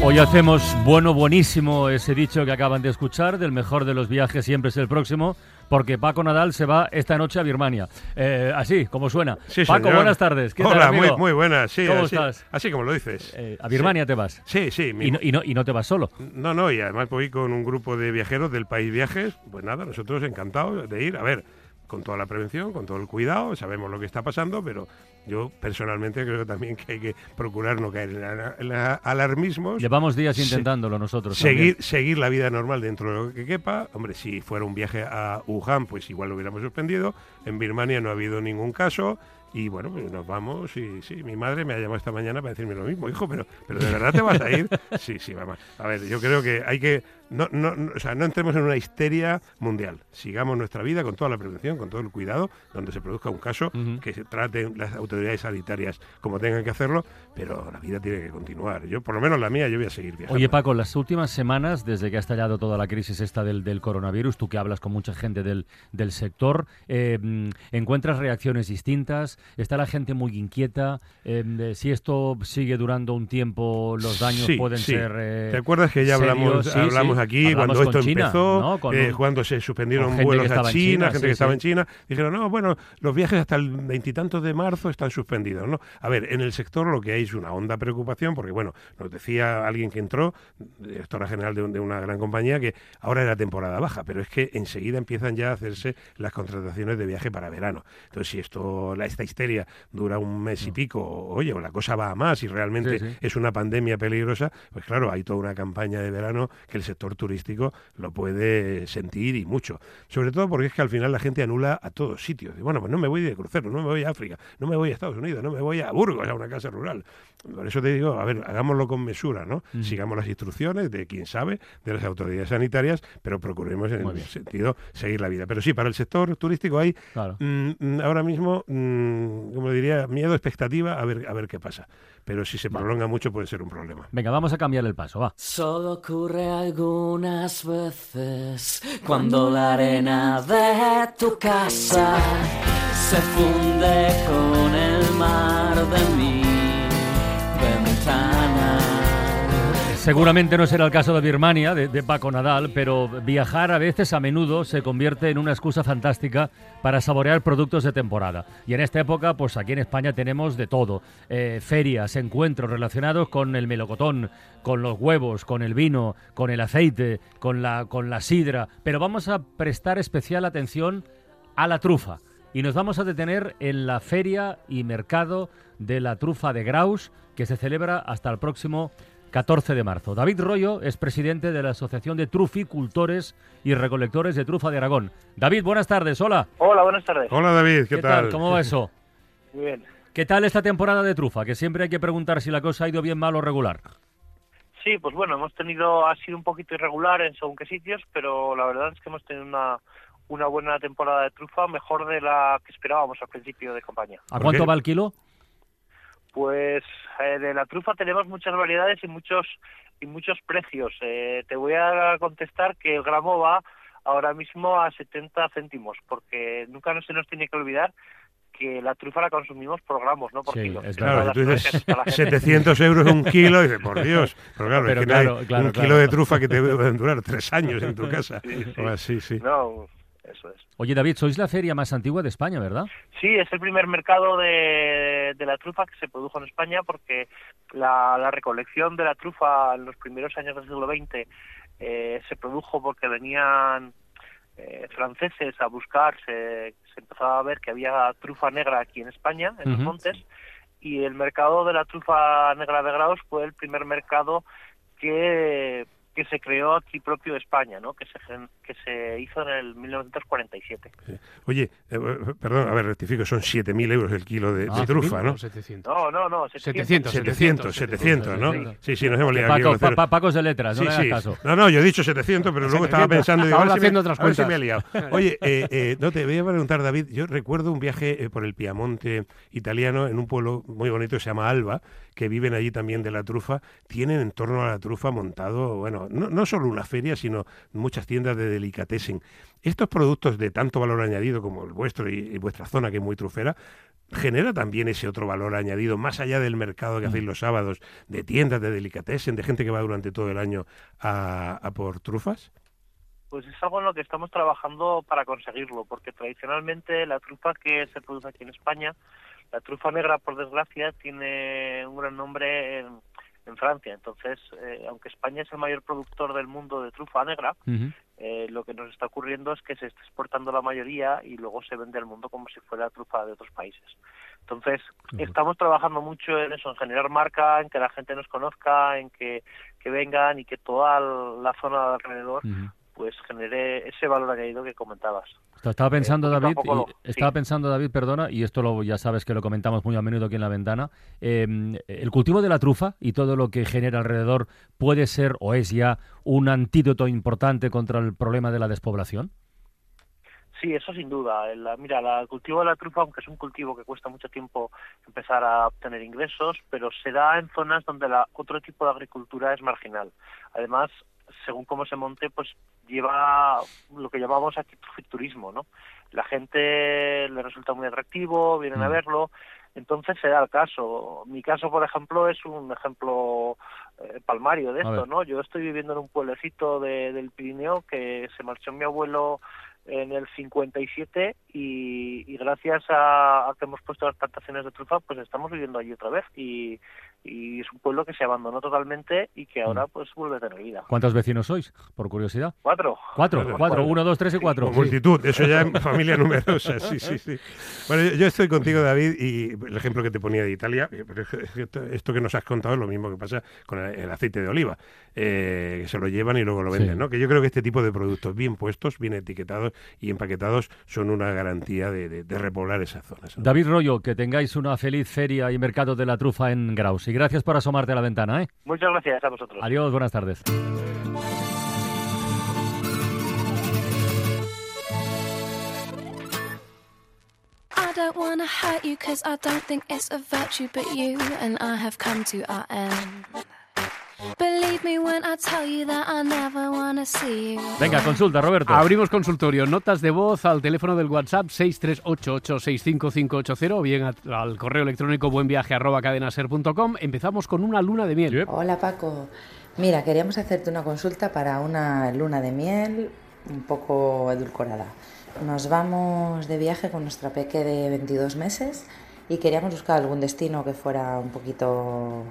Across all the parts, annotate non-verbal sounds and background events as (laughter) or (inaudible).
Hoy hacemos bueno, buenísimo ese dicho que acaban de escuchar, del mejor de los viajes siempre es el próximo, porque Paco Nadal se va esta noche a Birmania. Eh, así, como suena. Sí, Paco, señor. buenas tardes. ¿Qué tal, Hola, amigo? muy, muy buenas. Sí, ¿Cómo así, estás? Así como lo dices. Eh, a Birmania te vas. Sí, sí. mi- Y no, y, no, y no te vas solo. No, no, y además voy con un grupo de viajeros del país Viajes. Pues nada, nosotros encantados de ir. A ver, con toda la prevención, con todo el cuidado, sabemos lo que está pasando, pero yo personalmente creo también que hay que procurar no caer en, la- en la- alarmismos. Llevamos días Se- intentándolo nosotros. Seguir, también. seguir la vida normal dentro de lo que quepa. Hombre, si fuera un viaje a Wuhan, pues igual lo hubiéramos suspendido. En Birmania no ha habido ningún caso. Y bueno, pues nos vamos. Y sí, mi madre me ha llamado esta mañana para decirme lo mismo. Hijo, pero, pero ¿de verdad te vas a ir? (laughs) Sí, sí, vamos. A ver, yo creo que hay que. No, no, no- o sea, no entremos en una histeria mundial. Sigamos nuestra vida con toda la prevención, con todo el cuidado, donde se produzca un caso, que se traten las autoridades sanitarias como tengan que hacerlo, pero la vida tiene que continuar. Yo, por lo menos la mía, yo voy a seguir viajando. Oye, Paco, las últimas semanas, desde que ha estallado toda la crisis esta del, del coronavirus, tú que hablas con mucha gente del, del sector, eh, ¿encuentras reacciones distintas? ¿Está la gente muy inquieta? Eh, si esto sigue durando un tiempo, los daños Sí, pueden sí. ser... eh, ¿Te acuerdas que ya hablamos, serios? Sí, hablamos aquí Hablamos cuando esto China, empezó, ¿no? Con eh, cuando se suspendieron vuelos a China, China, gente sí, que estaba sí. en China? Dijeron, no, bueno, los viajes hasta el veintitantos de marzo están suspendidos, ¿no? A ver, en el sector lo que hay es una honda preocupación, porque bueno, nos decía alguien que entró, directora general de, un- de una gran compañía, que ahora era temporada baja, pero es que enseguida empiezan ya a hacerse las contrataciones de viaje para verano. Entonces, si esto, la, esta histeria dura un mes y pico, o, oye, o la cosa va a más y realmente sí. es una pandemia peligrosa, pues claro, hay toda una campaña de verano que el sector turístico lo puede sentir y mucho. Sobre todo porque es que al final la gente anula a todos sitios. Y bueno, pues no me voy de crucero, no me voy a África, no me voy a Estados Unidos, no me voy a Burgos, a una casa rural. Por eso te digo, a ver, hagámoslo con mesura, ¿no? Sigamos las instrucciones de quien sabe, de las autoridades sanitarias, pero procuremos en el sentido seguir la vida. Pero sí, para el sector turístico hay Claro. Mm, mm, ahora mismo, mm, como diría, miedo, expectativa, a ver, a ver qué pasa. Pero si se prolonga mucho puede ser un problema. Venga, vamos a cambiar el paso, va. Solo ocurre algunas veces cuando la arena de tu casa se funde con el mar de mi Seguramente no será el caso de Birmania, de, Paco Nadal, pero viajar a veces, a menudo, se convierte en una excusa fantástica para saborear productos de temporada. Y en esta época, pues aquí en España tenemos de todo. Eh, ferias, encuentros relacionados con el melocotón, con los huevos, con el vino, con el aceite, con la, con la sidra. Pero vamos a prestar especial atención a la trufa. Y nos vamos a detener en la feria y mercado de la trufa de Graus, que se celebra hasta el próximo 14 de marzo. David Rollo es presidente de la Asociación de Truficultores y Recolectores de Trufa de Aragón. David, buenas tardes, hola. Hola, buenas tardes. Hola David, ¿qué, ¿Qué tal? ¿Cómo va eso? (laughs) Muy bien. ¿Qué tal esta temporada de trufa? Que siempre hay que preguntar si la cosa ha ido bien, mal o regular. Sí, pues bueno, hemos tenido, ha sido un poquito irregular en según qué sitios, pero la verdad es que hemos tenido una, una buena temporada de trufa, mejor de la que esperábamos al principio de campaña. ¿A ¿Por cuánto qué? va el kilo? Pues eh, de la trufa tenemos muchas variedades y muchos y muchos precios. Eh, te voy a contestar que el gramo va ahora mismo a 70 céntimos, porque nunca no se nos tiene que olvidar que la trufa la consumimos por gramos, no por Sí, kilos. Claro, tú dices asusta la gente. 700 euros un kilo, y dices, por Dios. Pero claro, Pero es que no hay claro, claro, un claro. kilo de trufa que te pueden durar tres años en tu casa. Sí, sí. O así, sí. No, eso es. Oye, David, sois la feria más antigua de España, ¿verdad? Sí, es el primer mercado de, de la trufa que se produjo en España porque la, la recolección de la trufa en los primeros años del siglo XX eh, se produjo porque venían eh, franceses a buscar, se, se empezaba a ver que había trufa negra aquí en España, en los montes, y el mercado de la trufa negra de Graus fue el primer mercado que, que se creó aquí propio España, ¿no? Que se gen- que se hizo en el 1947. Oye, eh, eh, perdón, a ver, rectifico, son 7.000 euros el kilo de, de Ah, trufa, ¿no? 700. No, no, no, 700, 700, 700, ¿no? Sí, sí, nos hemos liado aquí Paco, pa- pa- Pacos de letras, no Sí, le hagas sí. caso. No, no, yo he dicho 700, pero luego estaba 700. pensando... digo, Estaba a ver si me- haciendo otras ver si me he liado. Oye, eh, eh, no te voy a preguntar, David, yo recuerdo un viaje eh, por el Piamonte italiano en un pueblo muy bonito que se llama Alba, que viven allí también de la trufa, tienen en torno a la trufa montado, bueno, no, no solo una feria, sino muchas tiendas de delicatessen. Estos productos de tanto valor añadido como el vuestro y, y vuestra zona, que es muy trufera, genera también ese otro valor añadido, más allá del mercado que hacéis los sábados, de tiendas de delicatessen, de gente que va durante todo el año a, a por trufas. Pues es algo en lo que estamos trabajando para conseguirlo, porque tradicionalmente la trufa que se produce aquí en España, la trufa negra, por desgracia, tiene un gran nombre en, en Francia. Entonces, eh, aunque España es el mayor productor del mundo de trufa negra, eh, lo que nos está ocurriendo es que se está exportando la mayoría y luego se vende al mundo como si fuera trufa de otros países. Entonces, estamos trabajando mucho en eso, en generar marca, en que la gente nos conozca, en que, que vengan y que toda la zona de alrededor. Pues genere ese valor añadido que comentabas. Estaba pensando, Eh, a David, poco y- lo- sí. estaba pensando, David, perdona, y esto lo, ya sabes que lo comentamos muy a menudo aquí en la ventana. eh, el cultivo de la trufa y todo lo que genera alrededor puede ser o es ya un antídoto importante contra el problema de la despoblación. Sí, eso sin duda. El- la- mira, la- el cultivo de la trufa, aunque es un cultivo que cuesta mucho tiempo empezar a obtener ingresos, pero se da en zonas donde la, otro tipo de agricultura es marginal. Además, según cómo se monte, pues lleva lo que llamamos aquí turismo, ¿no? La gente le resulta muy atractivo, vienen a Mm. verlo, entonces se da el caso. Mi caso, por ejemplo, es un ejemplo eh, palmario de esto. ¿no? Yo estoy viviendo en un pueblecito de- del Pirineo que se marchó mi abuelo en el 57 y, y gracias a, a que hemos puesto las plantaciones de trufa pues estamos viviendo allí otra vez y, y es un pueblo que se abandonó totalmente y que ahora pues vuelve a tener vida. ¿Cuántos vecinos sois, por curiosidad? Cuatro. Cuatro, Cuatro. cuatro, uno, dos, tres y cuatro. Sí. multitud, eso ya en familia (laughs) numerosa, sí, sí, sí. Bueno, yo, estoy contigo, David, y el ejemplo que te ponía de Italia, eh, pero es que esto, que nos has contado es lo mismo que pasa con el, el aceite de oliva, eh, que se lo llevan y luego lo venden, Sí. ¿no? Que yo creo que este tipo de productos bien puestos, bien etiquetados y empaquetados son una garantía de, de- de repoblar esas zonas. ¿no? David Rollo, que tengáis una feliz feria y mercado de la trufa en Graus. Y gracias por asomarte a la ventana. ¿eh? Muchas gracias a vosotros. Adiós, buenas tardes. I don't wanna hurt you cause I don't think it's a virtue, but you and I have come to our end. Venga, consulta, Roberto. Abrimos consultorio. Notas de voz al teléfono del WhatsApp 638865580 o bien al correo electrónico buenviaje.cadenaser.com. Empezamos con una luna de miel. Hola Paco, mira, queríamos hacerte una consulta para una luna de miel un poco edulcorada. Nos vamos de viaje con nuestra peque de 22 meses y queríamos buscar algún destino que fuera un poquito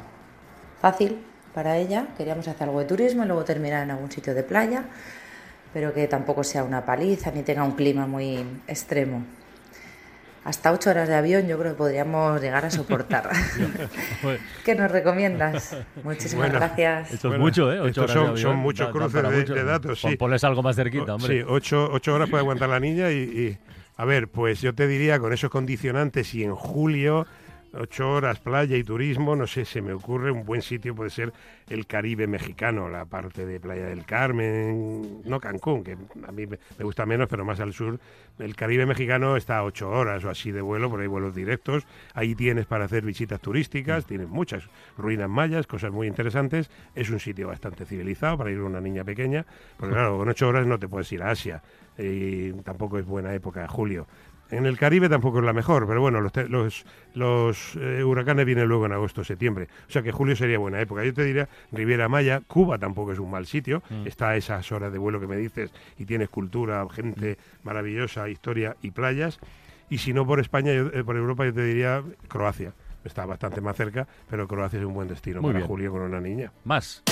fácil para ella. Queríamos hacer algo de turismo y luego terminar en algún sitio de playa, pero que tampoco sea una paliza ni tenga un clima muy extremo. Hasta ocho horas de avión yo creo que podríamos llegar a soportar. (laughs) (laughs) ¿Qué nos recomiendas? Muchísimas Bueno, gracias. Esto es Bueno, mucho, ¿eh? Ocho horas son- de avión. son muchos Da- da cruces para de- mucho. de datos, Pon- sí. Ponles algo más cerquita, hombre. Sí, ocho, ocho horas puede aguantar la niña y, y- a ver, pues yo te diría con esos condicionantes y en julio, ocho horas playa y turismo, no sé, se me ocurre un buen sitio puede ser el Caribe mexicano, la parte de Playa del Carmen, no Cancún, que a mí me gusta menos, pero más al sur. El Caribe mexicano está a ocho horas o así de vuelo, por ahí vuelos directos. Ahí tienes para hacer visitas turísticas, tienes muchas ruinas mayas, cosas muy interesantes. Es un sitio bastante civilizado para ir una niña pequeña, porque (laughs) claro, con ocho horas no te puedes ir a Asia y tampoco es buena época julio. En el Caribe tampoco es la mejor, pero bueno, los, te- los, los, eh, huracanes vienen luego en agosto, septiembre. O sea que julio sería buena época. Yo te diría Riviera Maya, Cuba tampoco es un mal sitio. Está a esas horas de vuelo que me dices y tienes cultura, gente maravillosa, historia y playas. Y si no por España, yo- eh, por Europa, yo te diría Croacia. Está bastante más cerca, pero Croacia es un buen destino Muy para bien. julio con una niña. Más.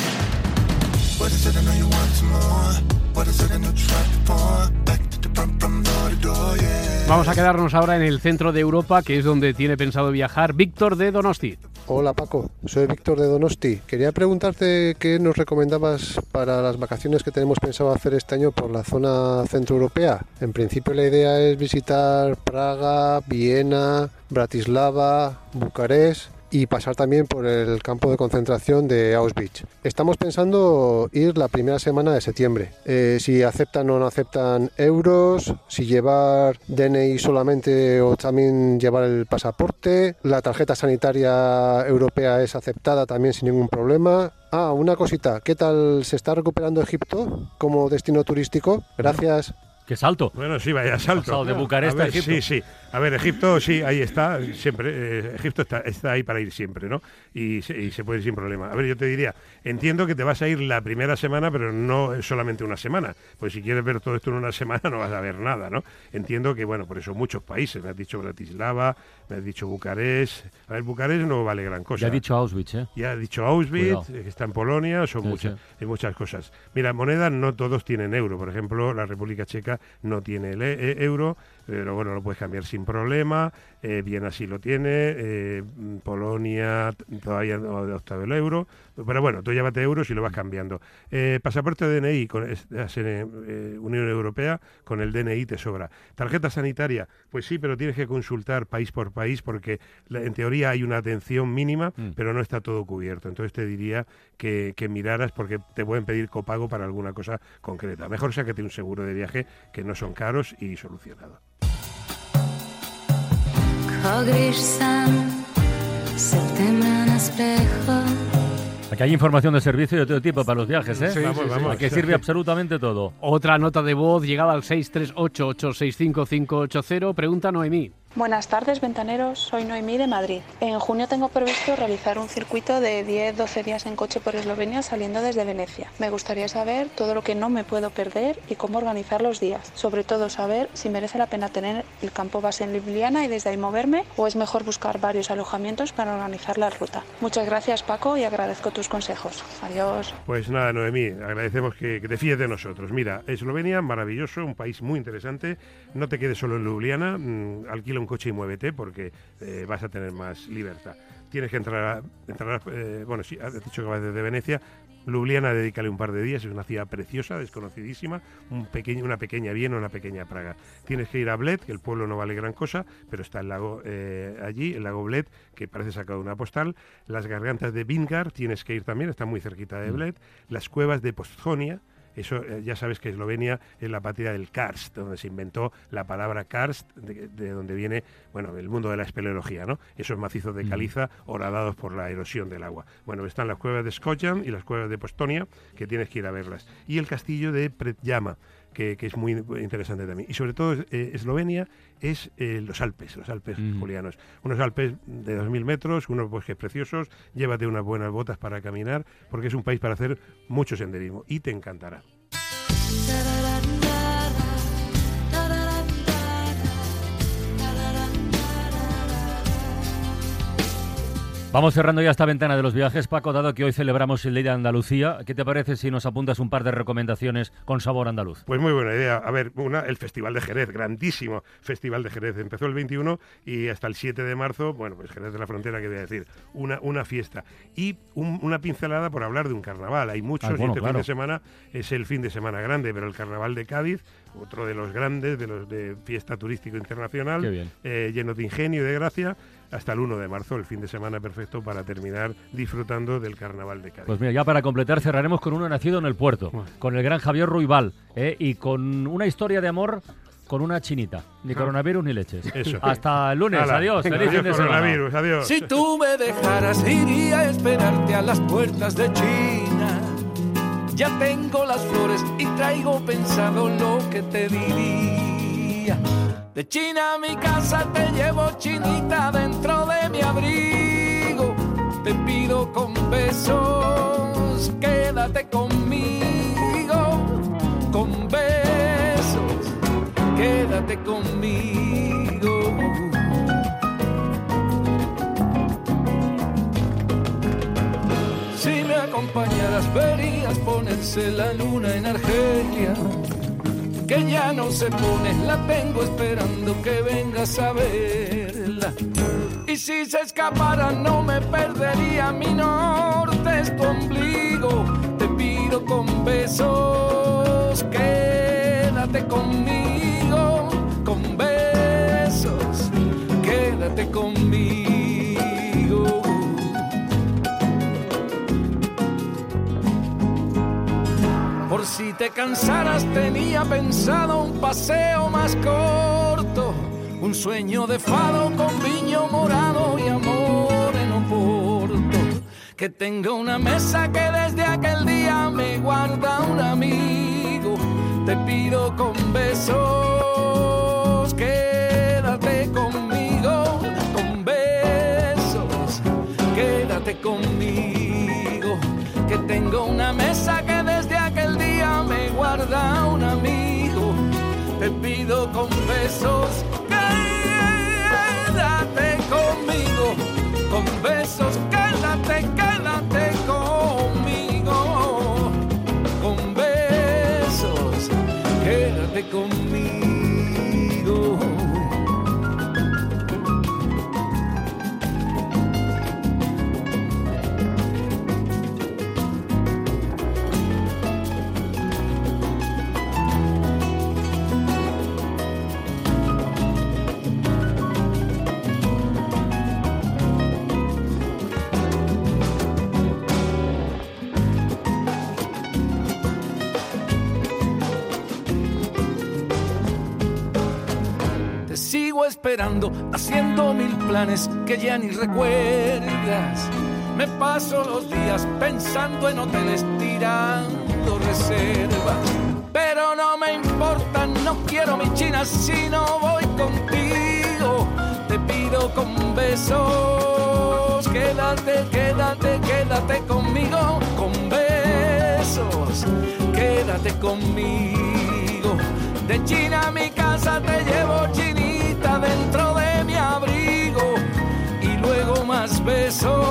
Vamos a quedarnos ahora en el centro de Europa, que es donde tiene pensado viajar Víctor de Donosti. Hola Paco, soy Víctor de Donosti. Quería preguntarte qué nos recomendabas para las vacaciones que tenemos pensado hacer este año por la zona centroeuropea. En principio la idea es visitar Praga, Viena, Bratislava, Bucarest y pasar también por el campo de concentración de Auschwitz. Estamos pensando ir la primera semana de septiembre. Eh, si aceptan o no aceptan euros, si llevar DNI solamente o también llevar el pasaporte, la tarjeta sanitaria europea es aceptada también sin ningún problema. Ah, una cosita, ¿qué tal se está recuperando Egipto como destino turístico? Gracias. ¡Qué salto! Bueno, sí, vaya salto. Pasado de Bucarest A ver, a Egipto. Sí, sí. A ver, Egipto, sí, ahí está, siempre. eh, Egipto está, está ahí para ir siempre, ¿no? Y se, y se puede ir sin problema. A ver, yo te diría, entiendo que te vas a ir la primera semana, pero no solamente una semana. Pues si quieres ver todo esto en una (laughs) semana, no vas a ver nada, ¿no? Entiendo que, bueno, por eso muchos países. Me has dicho Bratislava, me has dicho Bucarest. A ver, Bucarest no vale gran cosa. Ya ha dicho Auschwitz, ¿eh? Ya ha dicho Auschwitz, eh, que está en Polonia, son Sí, muchas, sí. hay muchas cosas. Mira, monedas no todos tienen euro. Por ejemplo, la República Checa no tiene el e- e- euro, pero bueno, lo puedes cambiar sin problema. Eh, Viena sí lo tiene, eh, Polonia todavía no ha adoptado el euro. Pero bueno, tú llévate euros y lo vas cambiando. Eh, pasaporte DNI, con, en eh, Unión Europea, con el DNI te sobra. Tarjeta sanitaria, pues sí, pero tienes que consultar país por país porque la- en teoría hay una atención mínima, Mm. pero no está todo cubierto. Entonces te diría que, que miraras porque te pueden pedir copago para alguna cosa concreta. Mejor sáquete un seguro de viaje que no son caros y solucionado. Aquí hay información de servicio de todo tipo para los viajes, ¿eh? Sí, Vamos, sí, sí. vamos. Que sirve absolutamente todo. Otra nota de voz llegada al 638-865-580. Pregunta Noemí. Buenas tardes, ventaneros. Soy Noemí de Madrid. En junio tengo previsto realizar un circuito de 10-12 días en coche por Eslovenia saliendo desde Venecia. Me gustaría saber todo lo que no me puedo perder y cómo organizar los días. Sobre todo saber si merece la pena tener el campo base en Ljubljana y desde ahí moverme o es mejor buscar varios alojamientos para organizar la ruta. Muchas gracias Paco y agradezco tus consejos. Adiós. Pues nada, Noemí, agradecemos que, que te fíes de nosotros. Mira, Eslovenia, maravilloso, un país muy interesante. No te quedes solo en Ljubljana, mm, alquila un coche y muévete porque eh, vas a tener más libertad. Tienes que entrar, a- entrar a- eh, bueno, sí, has dicho que vas desde Venecia. Ljubljana, dedícale un par de días, es una ciudad preciosa, desconocidísima, un pequeño, una pequeña Viena, una pequeña Praga. Tienes que ir a Bled, que el pueblo no vale gran cosa, pero está el lago eh, allí, el lago Bled, que parece sacado de una postal. Las gargantas de Vingar, tienes que ir también, está muy cerquita de Bled. Las cuevas de Postjonia, eso eh, ya sabes que Eslovenia es la patria del karst, donde se inventó la palabra karst, de, de donde viene, bueno, el mundo de la espeleología, ¿no? Esos macizos de caliza horadados por la erosión del agua. Bueno, están las cuevas de Skotjan y las cuevas de Postonia, que tienes que ir a verlas. Y el castillo de Predjama, que, que es muy interesante también. Y sobre todo, eh, Eslovenia es eh, los Alpes, los Alpes julianos. Unos Alpes de 2.000 metros, unos bosques preciosos, llévate unas buenas botas para caminar, porque es un país para hacer mucho senderismo y te encantará. Vamos cerrando ya esta ventana de los viajes, Paco, dado que hoy celebramos el Día de Andalucía. ¿Qué te parece si nos apuntas un par de recomendaciones con sabor andaluz? Pues muy buena idea. A ver, una, el Festival de Jerez, grandísimo Festival de Jerez. Empezó el 21 y hasta el 7 de marzo, bueno, pues Jerez de la Frontera, que voy a decir, una, una fiesta. Y un- una pincelada por hablar de un carnaval. Hay muchos Ah, bueno, y este claro. fin de semana es el fin de semana grande, pero el Carnaval de Cádiz, otro de los grandes, de los de fiesta turístico internacional, Qué bien. eh, lleno de ingenio y de gracia, hasta el 1 de marzo, el fin de semana perfecto para terminar disfrutando del Carnaval de Cádiz. Pues mira, ya para completar cerraremos con uno nacido en el puerto, con el gran Javier Ruibal, ¿eh? y con una historia de amor con una chinita. Ni Ah. coronavirus ni leches. Eso. Hasta el lunes. Adiós. Feliz fin adiós, de semana. coronavirus, adiós. Si tú me dejaras, iría a esperarte a las puertas de China. Ya tengo las flores y traigo pensado lo que te diría. De China a mi casa te llevo chinita dentro de mi abrigo. Te pido con besos, quédate conmigo. Con besos, quédate conmigo. Si me acompañaras verías ponerse la luna en Argelia, que ya no se pone, la tengo esperando que vengas a verla. Y si se escapara no me perdería mi norte es. Tenía pensado un paseo más corto, un sueño de fado con viño morado y amor en Oporto. Que tenga una mesa que desde aquel día me guarda un amigo. Te pido con besos, quédate conmigo, con besos, quédate conmigo. Que tengo una mesa que me guarda un amigo. Te pido con besos, quédate conmigo, con besos, haciendo mil planes que ya ni recuerdas. Me paso los días pensando en hoteles, tirando reservas. Pero no me importa, no quiero mi china si no voy contigo. Te pido con besos, quédate, quédate, quédate conmigo. Con besos, quédate conmigo. De China a mi casa te llevo chinita dentro de mi abrigo. Y luego más besos